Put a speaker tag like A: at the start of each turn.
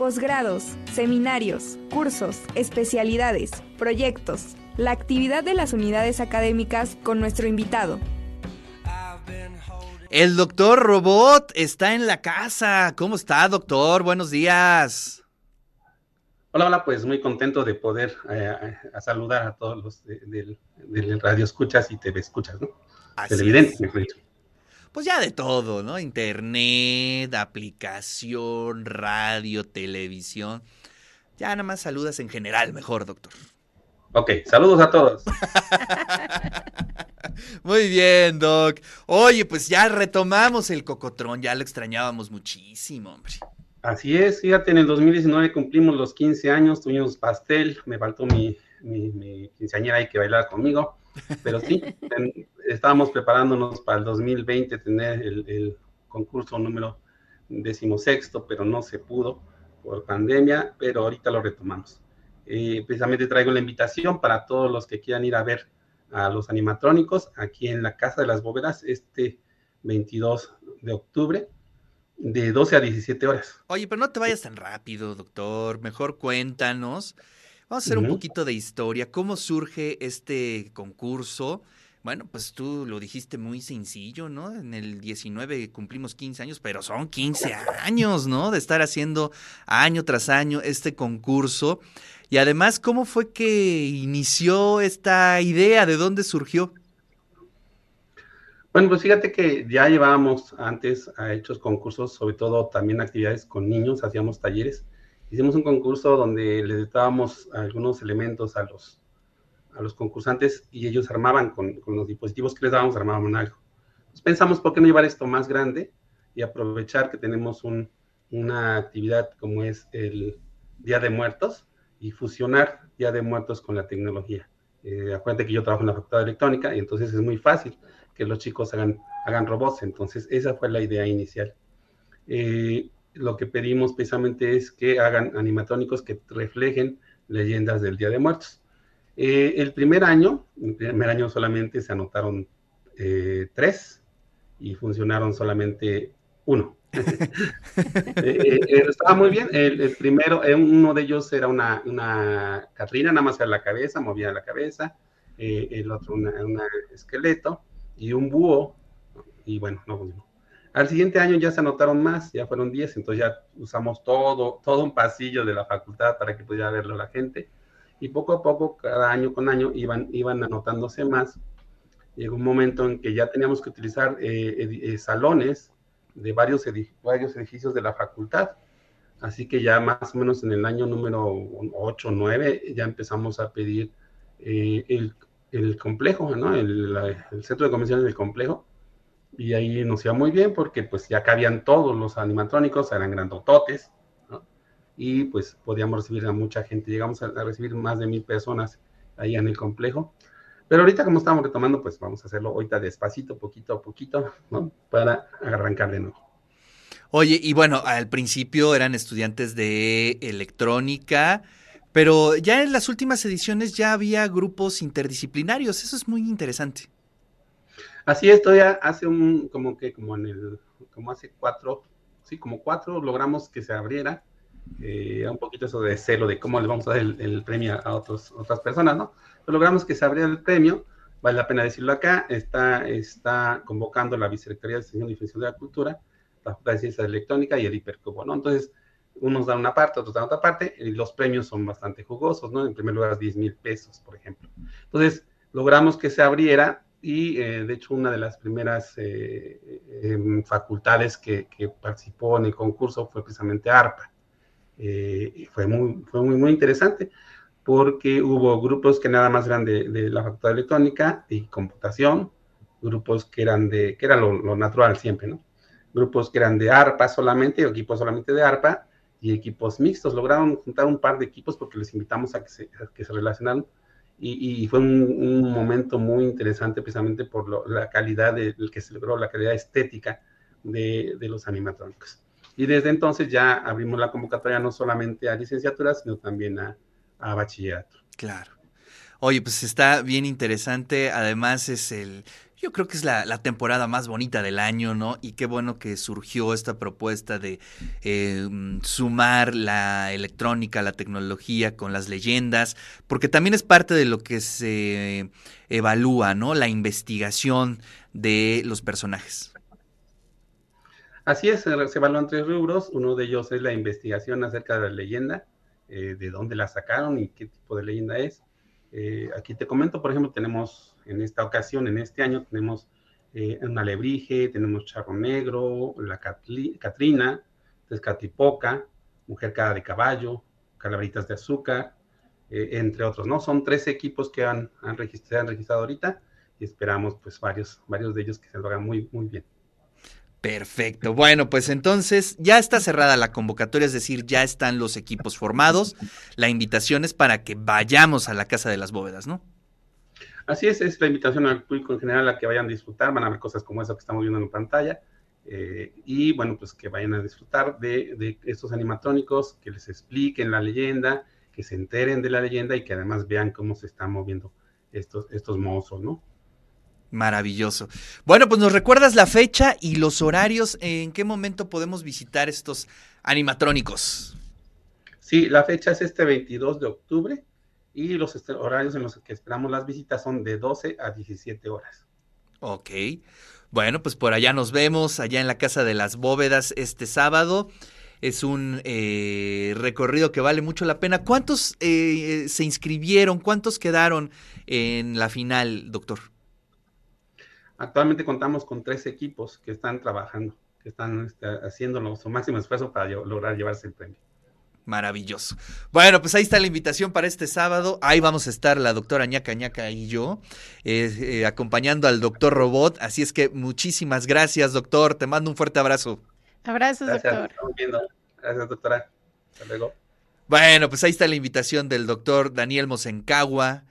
A: Posgrados, seminarios, cursos, especialidades, proyectos, la actividad de las unidades académicas con nuestro invitado.
B: El doctor Robot está en la casa. ¿Cómo está, doctor? Buenos días.
C: Hola, hola, pues muy contento de poder eh, a saludar a todos los del radio escuchas y TV escuchas, ¿no? Televidentes, mejor dicho.
B: Pues ya de todo, ¿no? Internet, aplicación, radio, televisión. Ya nada más saludas en general, mejor, doctor.
C: Ok, saludos a todos.
B: Muy bien, Doc. Oye, pues ya retomamos el cocotrón, ya lo extrañábamos muchísimo, hombre.
C: Así es, fíjate, en el 2019 cumplimos los 15 años, tuvimos pastel, me faltó mi, mi, quinceañera ahí que bailar conmigo, pero sí, estábamos preparándonos para el 2020 tener el, concurso número decimosexto, pero no se pudo por pandemia, pero ahorita lo retomamos. Eh, precisamente traigo la invitación para todos los que quieran ir a ver a los animatrónicos aquí en la Casa de las Bóvedas este 22 de octubre de 12 a 17 horas.
B: Oye, pero no te vayas tan rápido, doctor. Mejor cuéntanos. Vamos a hacer un poquito de historia. ¿Cómo surge este concurso? Bueno, pues tú lo dijiste muy sencillo, ¿no? En el 19 cumplimos 15 años, pero son 15 años, ¿no? De estar haciendo año tras año este concurso. Y además, ¿cómo fue que inició esta idea? ¿De dónde surgió?
C: Bueno, pues fíjate que ya llevábamos antes a hechos concursos, sobre todo también actividades con niños, hacíamos talleres. Hicimos un concurso donde le dábamos algunos elementos a los, a los concursantes y ellos armaban con, los dispositivos que les dábamos, armaban algo. Pensamos, ¿por qué no llevar esto más grande y aprovechar que tenemos una actividad como es el Día de Muertos y fusionar Día de Muertos con la tecnología? Eh, acuérdate que yo trabajo en la facultad de electrónica y entonces es muy fácil que los chicos hagan, hagan robots. Entonces, esa fue la idea inicial. Eh, lo que pedimos precisamente es que hagan animatrónicos que reflejen leyendas del Día de Muertos. Eh, el primer año, el primer año solamente se anotaron eh, tres y funcionaron solamente uno. estaba muy bien. El, primero, uno de ellos era una, una Catrina, nada más era la cabeza, movía la cabeza. el otro, un esqueleto y un búho, y bueno, no funcionó. Al siguiente año ya se anotaron más, ya fueron 10, entonces ya usamos todo, todo un pasillo de la facultad para que pudiera verlo la gente. Y poco a poco, cada año con año, iban, iban anotándose más. Llegó un momento en que ya teníamos que utilizar eh, eh, salones de varios, varios edificios de la facultad. Así que ya más o menos en el año número 8 o 9 ya empezamos a pedir eh, el, el complejo, ¿no? El, centro de convenciones del complejo. Y ahí nos iba muy bien porque pues ya cabían todos los animatrónicos, eran grandototes, ¿no? Y pues podíamos recibir a mucha gente. Llegamos a, recibir más de mil personas ahí en el complejo. Pero ahorita como estamos retomando, pues vamos a hacerlo ahorita despacito, poquito a poquito, ¿no? Para arrancar de nuevo.
B: Oye, y bueno, al principio eran estudiantes de electrónica, pero ya en las últimas ediciones ya había grupos interdisciplinarios, eso es muy interesante.
C: Así es, todavía hace un, como que, como en el, como hace cuatro, sí, como cuatro logramos que se abriera, eh, un poquito eso de celo de cómo le vamos a dar el, premio a otros, otras personas, ¿no? Pero logramos que se abriera el premio, vale la pena decirlo acá, está, está convocando la Vicerrectoría de Extensión y Difusión de la Cultura, la Facultad de Ciencias Electrónica y el Hipercubo, ¿no? Entonces, unos dan una parte, otros dan otra parte, y los premios son bastante jugosos, ¿no? En primer lugar, 10 mil pesos, por ejemplo. Entonces, logramos que se abriera y, eh, de hecho, una de las primeras eh, em, facultades que, participó en el concurso fue precisamente ARPA. Eh, fue muy, fue muy, muy interesante porque hubo grupos que nada más eran de, la Facultad de Electrónica y Computación, grupos que eran de, que era lo, natural siempre, ¿no? Grupos que eran de ARPA solamente, equipos solamente de ARPA, y equipos mixtos. Lograron juntar un par de equipos porque les invitamos a que se, que se relacionaran y, fue un, momento muy interesante precisamente por la calidad del que se logró, la calidad estética de, de, los animatrónicos. Y desde entonces ya abrimos la convocatoria no solamente a licenciaturas, sino también a, a bachillerato.
B: Claro. Oye, pues está bien interesante. Además es el Yo creo que es la, temporada más bonita del año, ¿no? Y qué bueno que surgió esta propuesta de eh, sumar la electrónica, la tecnología con las leyendas, porque también es parte de lo que se evalúa, ¿no? La investigación de los personajes.
C: Así es, se evalúan tres rubros. Uno de ellos es la investigación acerca de la leyenda, eh, de dónde la sacaron y qué tipo de leyenda es. Eh, aquí te comento, por ejemplo, tenemos en esta ocasión, en este año, tenemos eh, una lebrige, tenemos charro negro, la Catrina, Tezcatlipoca, mujer cara de caballo, calabritas de azúcar, eh, entre otros, ¿no? Son tres equipos que han, registrado, han registrado ahorita y esperamos pues varios, varios de ellos que se lo hagan muy, muy bien.
B: Perfecto. Bueno, pues entonces ya está cerrada la convocatoria, es decir, ya están los equipos formados. La invitación es para que vayamos a la Casa de las Bóvedas, ¿no?
C: Así es, es la invitación al público en general a que vayan a disfrutar, van a ver cosas como eso que estamos viendo en la pantalla. Eh, y bueno, pues que vayan a disfrutar de, estos animatrónicos, que les expliquen la leyenda, que se enteren de la leyenda y que además vean cómo se están moviendo estos, estos monstruos, ¿no?
B: Maravilloso. Bueno, pues nos recuerdas la fecha y los horarios, en qué momento podemos visitar estos animatrónicos.
C: Sí, la fecha es este 22 de octubre y los este, horarios en los que esperamos las visitas son de 12 a 17 horas.
B: Ok. Bueno, pues por allá nos vemos, allá en la Casa de las Bóvedas este sábado. Es un eh, recorrido que vale mucho la pena. ¿Cuántos eh, se inscribieron? ¿Cuántos quedaron en la final, doctor?
C: Actualmente contamos con tres equipos que están trabajando, que están este, haciendo su máximo esfuerzo para lograr llevarse el premio.
B: Maravilloso. Bueno, pues ahí está la invitación para este sábado. Ahí vamos a estar la doctora ñaca ñaca y yo, eh, eh, acompañando al doctor Robot. Así es que muchísimas gracias, doctor. Te mando un fuerte abrazo.
D: Abrazos, doctor.
C: Gracias, doctora. Hasta luego.
B: Bueno, pues ahí está la invitación del doctor Daniel Mosencagua